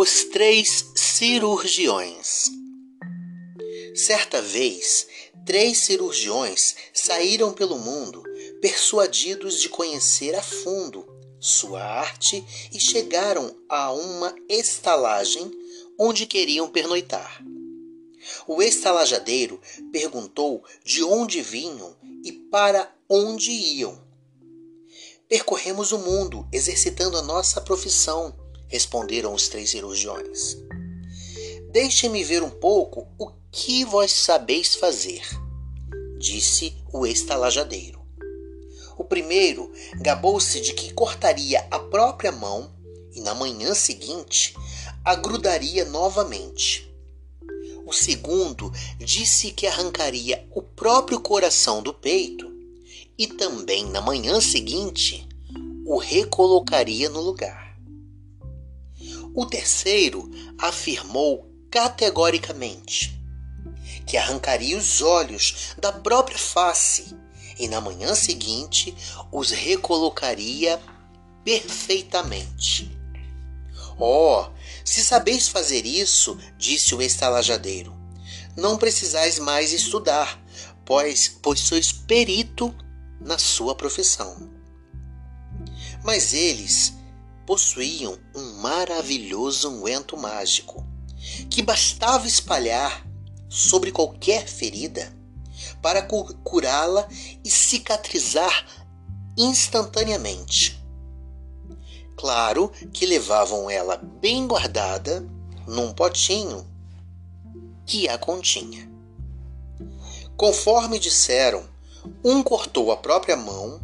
Os três cirurgiões. Certa vez, três cirurgiões saíram pelo mundo persuadidos de conhecer a fundo sua arte e chegaram a uma estalagem onde queriam pernoitar. O estalajadeiro perguntou de onde vinham e para onde iam. Percorremos o mundo exercitando a nossa profissão, responderam os três cirurgiões. Deixem-me ver um pouco o que vós sabeis fazer, disse o estalajadeiro. O primeiro gabou-se de que cortaria a própria mão e na manhã seguinte a grudaria novamente. O segundo disse que arrancaria o próprio coração do peito e também na manhã seguinte o recolocaria no lugar. O terceiro afirmou categoricamente que arrancaria os olhos da própria face e na manhã seguinte os recolocaria perfeitamente. Oh, se sabeis fazer isso, disse o estalajadeiro, não precisais mais estudar, pois, pois sois perito na sua profissão. Mas eles possuíam um maravilhoso unguento mágico que bastava espalhar sobre qualquer ferida para curá-la e cicatrizar instantaneamente. Claro que levavam ela bem guardada num potinho que a continha. Conforme disseram, um cortou a própria mão,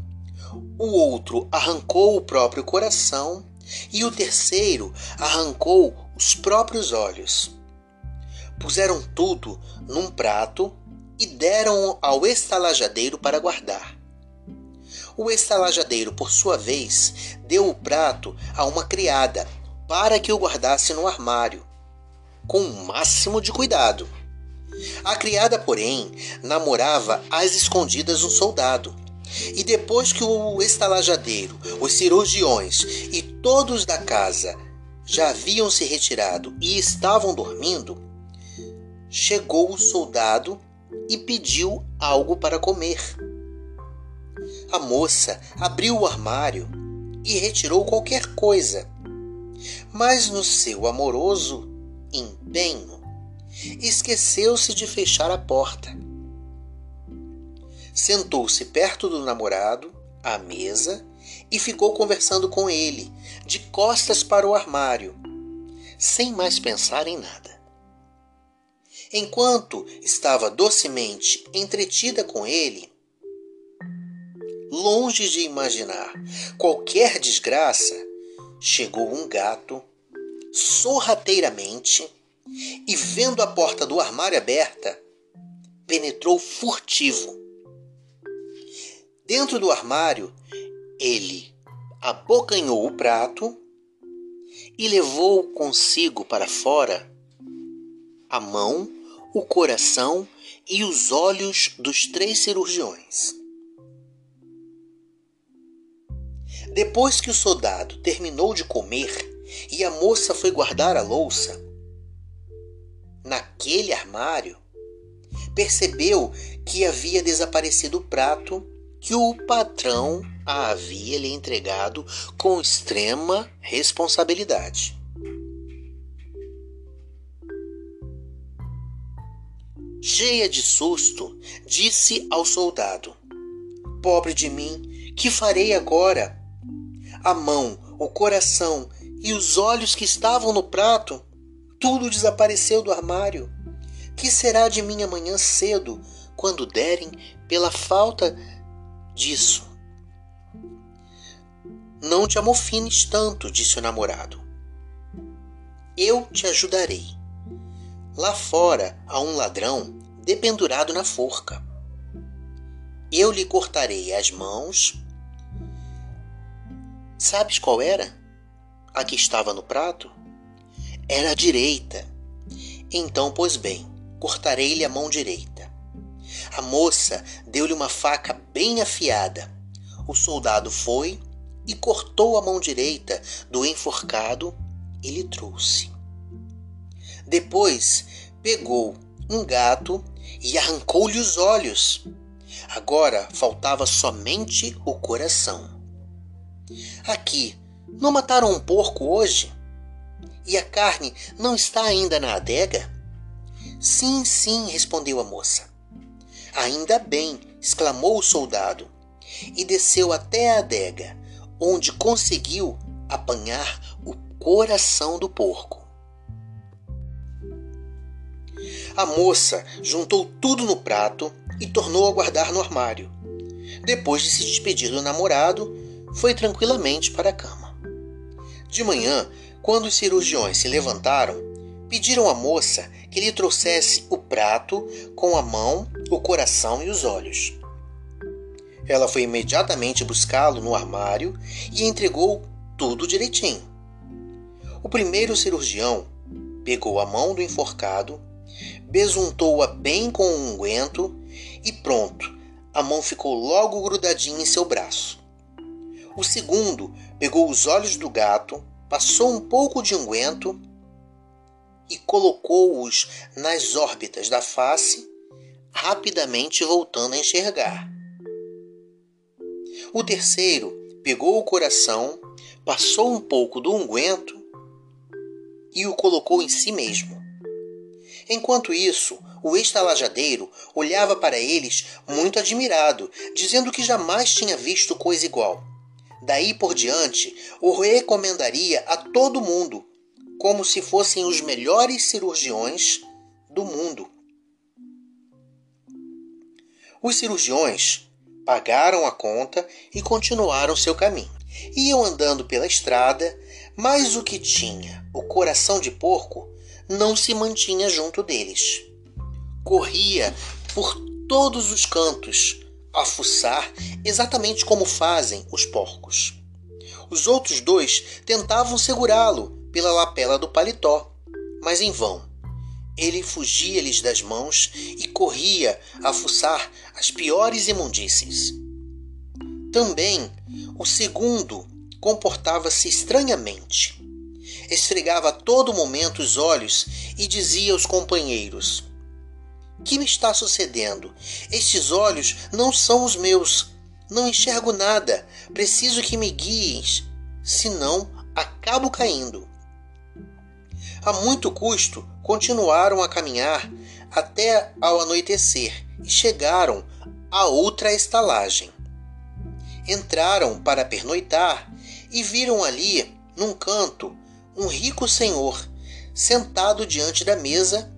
o outro arrancou o próprio coração e o terceiro arrancou os próprios olhos. Puseram tudo num prato e deram ao estalajadeiro para guardar. O estalajadeiro, por sua vez, deu o prato a uma criada para que o guardasse no armário, com o máximo de cuidado. A criada, porém, namorava às escondidas um soldado. E depois que o estalajadeiro, os cirurgiões e todos da casa já haviam se retirado e estavam dormindo, chegou o soldado e pediu algo para comer. A moça abriu o armário e retirou qualquer coisa, mas no seu amoroso empenho esqueceu-se de fechar a porta. Sentou-se perto do namorado, à mesa, e ficou conversando com ele, de costas para o armário, sem mais pensar em nada. Enquanto estava docemente entretida com ele, longe de imaginar qualquer desgraça, chegou um gato sorrateiramente e, vendo a porta do armário aberta, penetrou furtivo. Dentro do armário, ele abocanhou o prato e levou consigo para fora a mão o coração e os olhos dos três cirurgiões. Depois que o soldado terminou de comer e a moça foi guardar a louça, naquele armário, percebeu que havia desaparecido o prato que o patrão a havia lhe entregado com extrema responsabilidade. cheia de susto, disse ao soldado: Pobre de mim, que farei agora? A mão, o coração e os olhos que estavam no prato, tudo desapareceu do armário. Que será de mim amanhã cedo, quando derem pela falta disso? Não te amofines tanto, disse o namorado. Eu te ajudarei. Lá fora há um ladrão dependurado na forca. Eu lhe cortarei as mãos. Sabes qual era? A que estava no prato? Era a direita. Então, pois bem, cortarei-lhe a mão direita. A moça deu-lhe uma faca bem afiada. O soldado foi e cortou a mão direita do enforcado e lhe trouxe. Depois pegou um gato e arrancou-lhe os olhos. Agora faltava somente o coração. Aqui, não mataram um porco hoje? E a carne não está ainda na adega? Sim, sim, respondeu a moça. Ainda bem, exclamou o soldado, e desceu até a adega, onde conseguiu apanhar o coração do porco. A moça juntou tudo no prato e tornou a guardar no armário. Depois de se despedir do namorado, foi tranquilamente para a cama. De manhã, quando os cirurgiões se levantaram, pediram à moça que lhe trouxesse o prato com a mão, o coração e os olhos. Ela foi imediatamente buscá-lo no armário e entregou tudo direitinho. O primeiro cirurgião pegou a mão do enforcado, besuntou-a bem com um unguento e pronto, a mão ficou logo grudadinha em seu braço. O segundo pegou os olhos do gato, passou um pouco de unguento e colocou-os nas órbitas da face, rapidamente voltando a enxergar. O terceiro pegou o coração, passou um pouco do unguento e o colocou em si mesmo. Enquanto isso, o estalajadeiro olhava para eles muito admirado, dizendo que jamais tinha visto coisa igual. Daí por diante, o recomendaria a todo mundo, como se fossem os melhores cirurgiões do mundo. Os cirurgiões pagaram a conta e continuaram seu caminho. Iam andando pela estrada, mas o que tinha o coração de porco não se mantinha junto deles. Corria por todos os cantos, a fuçar exatamente como fazem os porcos. Os outros dois tentavam segurá-lo pela lapela do paletó, mas em vão. Ele fugia-lhes das mãos e corria a fuçar as piores imundícies. Também o segundo comportava-se estranhamente. Esfregava a todo momento os olhos e dizia aos companheiros: Que me está sucedendo? Estes olhos não são os meus. Não enxergo nada. Preciso que me guies, senão acabo caindo. A muito custo, continuaram a caminhar até ao anoitecer e chegaram a outra estalagem. Entraram para pernoitar e viram ali, num canto, um rico senhor sentado diante da mesa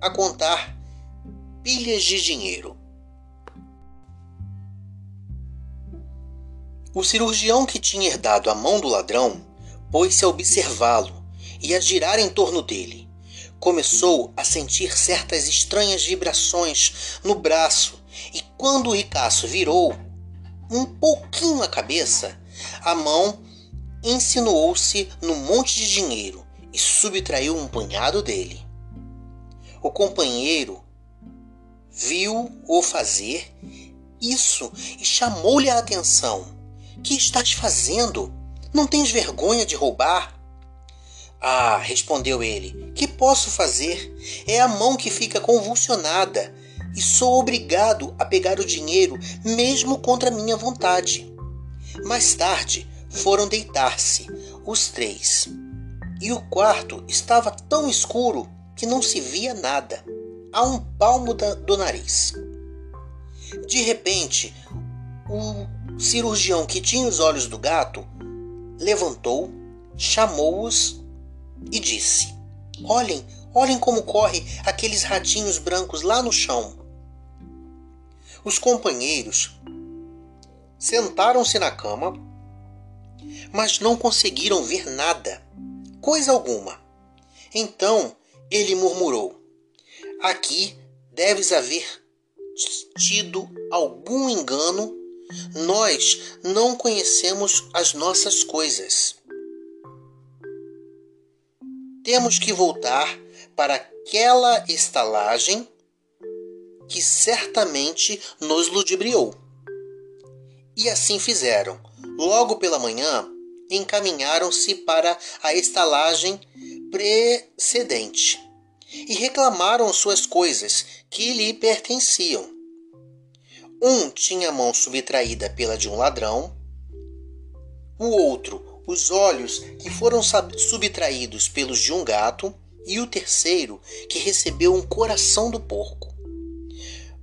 a contar pilhas de dinheiro. O cirurgião que tinha herdado a mão do ladrão pôs-se a observá-lo e a girar em torno dele. Começou a sentir certas estranhas vibrações no braço e quando o ricaço virou um pouquinho a cabeça, a mão insinuou-se no monte de dinheiro e subtraiu um punhado dele. O companheiro viu-o fazer isso e chamou-lhe a atenção. Que estás fazendo? Não tens vergonha de roubar? Ah, respondeu ele, que posso fazer? É a mão que fica convulsionada e sou obrigado a pegar o dinheiro mesmo contra minha vontade. Mais tarde foram deitar-se, os três, e o quarto estava tão escuro que não se via nada, a um palmo da, do nariz. De repente, o cirurgião que tinha os olhos do gato levantou, chamou-os e disse: Olhem, olhem como corre aqueles ratinhos brancos lá no chão. Os companheiros sentaram-se na cama, mas não conseguiram ver nada, coisa alguma. Então ele murmurou: Aqui deves haver tido algum engano. Nós não conhecemos as nossas coisas temos que voltar para aquela estalagem que certamente nos ludibriou. E assim fizeram. Logo pela manhã, encaminharam-se para a estalagem precedente. e reclamaram suas coisas que lhe pertenciam. Um tinha a mão subtraída pela de um ladrão, o outro os olhos que foram subtraídos pelos de um gato, e o terceiro que recebeu um coração do porco.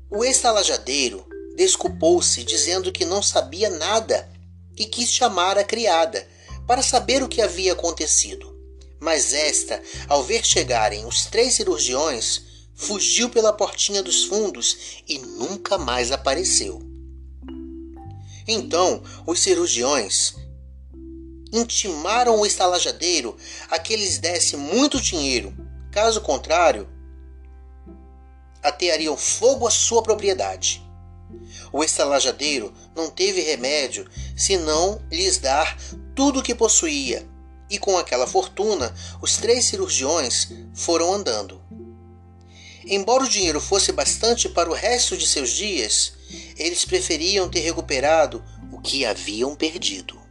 O estalajadeiro desculpou-se dizendo que não sabia nada e quis chamar a criada para saber o que havia acontecido. Mas esta, ao ver chegarem os três cirurgiões, fugiu pela portinha dos fundos e nunca mais apareceu. Então os cirurgiões intimaram o estalajadeiro a que lhes desse muito dinheiro, caso contrário, ateariam fogo à sua propriedade. O estalajadeiro não teve remédio senão lhes dar tudo o que possuía, e com aquela fortuna os três cirurgiões foram andando. Embora o dinheiro fosse bastante para o resto de seus dias, eles preferiam ter recuperado o que haviam perdido.